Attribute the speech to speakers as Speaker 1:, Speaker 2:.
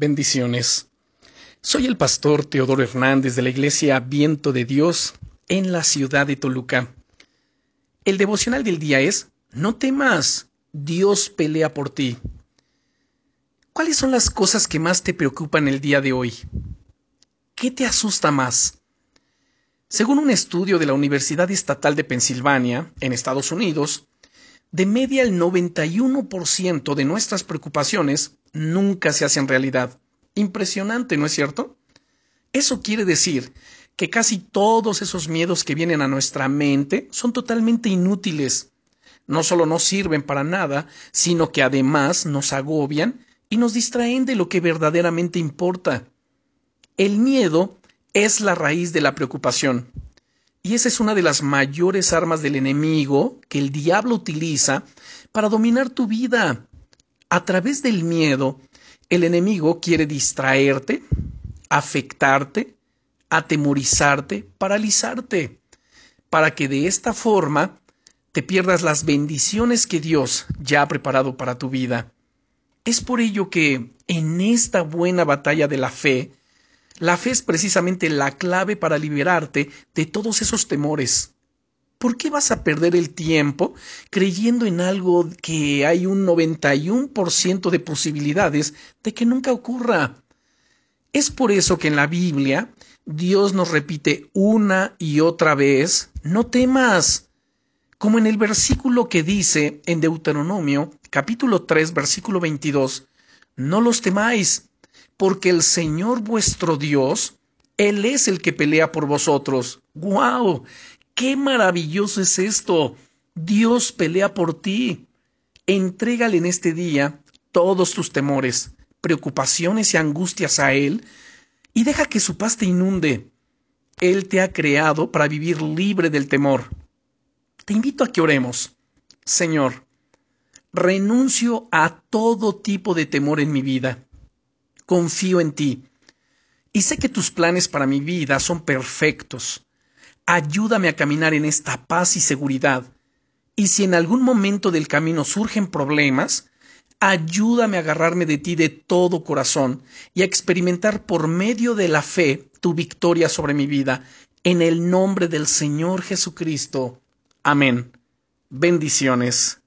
Speaker 1: Bendiciones. Soy el pastor Teodoro Hernández de la Iglesia Viento de Dios en la ciudad de Toluca. El devocional del día es No temas, Dios pelea por ti. ¿Cuáles son las cosas que más te preocupan el día de hoy? ¿Qué te asusta más? Según un estudio de la Universidad Estatal de Pensilvania, en Estados Unidos, de media el 91% de nuestras preocupaciones nunca se hacen realidad. Impresionante, ¿no es cierto? Eso quiere decir que casi todos esos miedos que vienen a nuestra mente son totalmente inútiles. No solo no sirven para nada, sino que además nos agobian y nos distraen de lo que verdaderamente importa. El miedo es la raíz de la preocupación. Y esa es una de las mayores armas del enemigo que el diablo utiliza para dominar tu vida. A través del miedo, el enemigo quiere distraerte, afectarte, atemorizarte, paralizarte, para que de esta forma te pierdas las bendiciones que Dios ya ha preparado para tu vida. Es por ello que en esta buena batalla de la fe, la fe es precisamente la clave para liberarte de todos esos temores. ¿Por qué vas a perder el tiempo creyendo en algo que hay un 91% de posibilidades de que nunca ocurra? Es por eso que en la Biblia Dios nos repite una y otra vez, no temas, como en el versículo que dice en Deuteronomio capítulo 3 versículo 22, no los temáis, porque el Señor vuestro Dios, Él es el que pelea por vosotros. ¡Guau! ¡Qué maravilloso es esto! Dios pelea por ti. Entrégale en este día todos tus temores, preocupaciones y angustias a Él y deja que su paz te inunde. Él te ha creado para vivir libre del temor. Te invito a que oremos. Señor, renuncio a todo tipo de temor en mi vida. Confío en ti. Y sé que tus planes para mi vida son perfectos ayúdame a caminar en esta paz y seguridad. Y si en algún momento del camino surgen problemas, ayúdame a agarrarme de ti de todo corazón y a experimentar por medio de la fe tu victoria sobre mi vida. En el nombre del Señor Jesucristo. Amén. Bendiciones.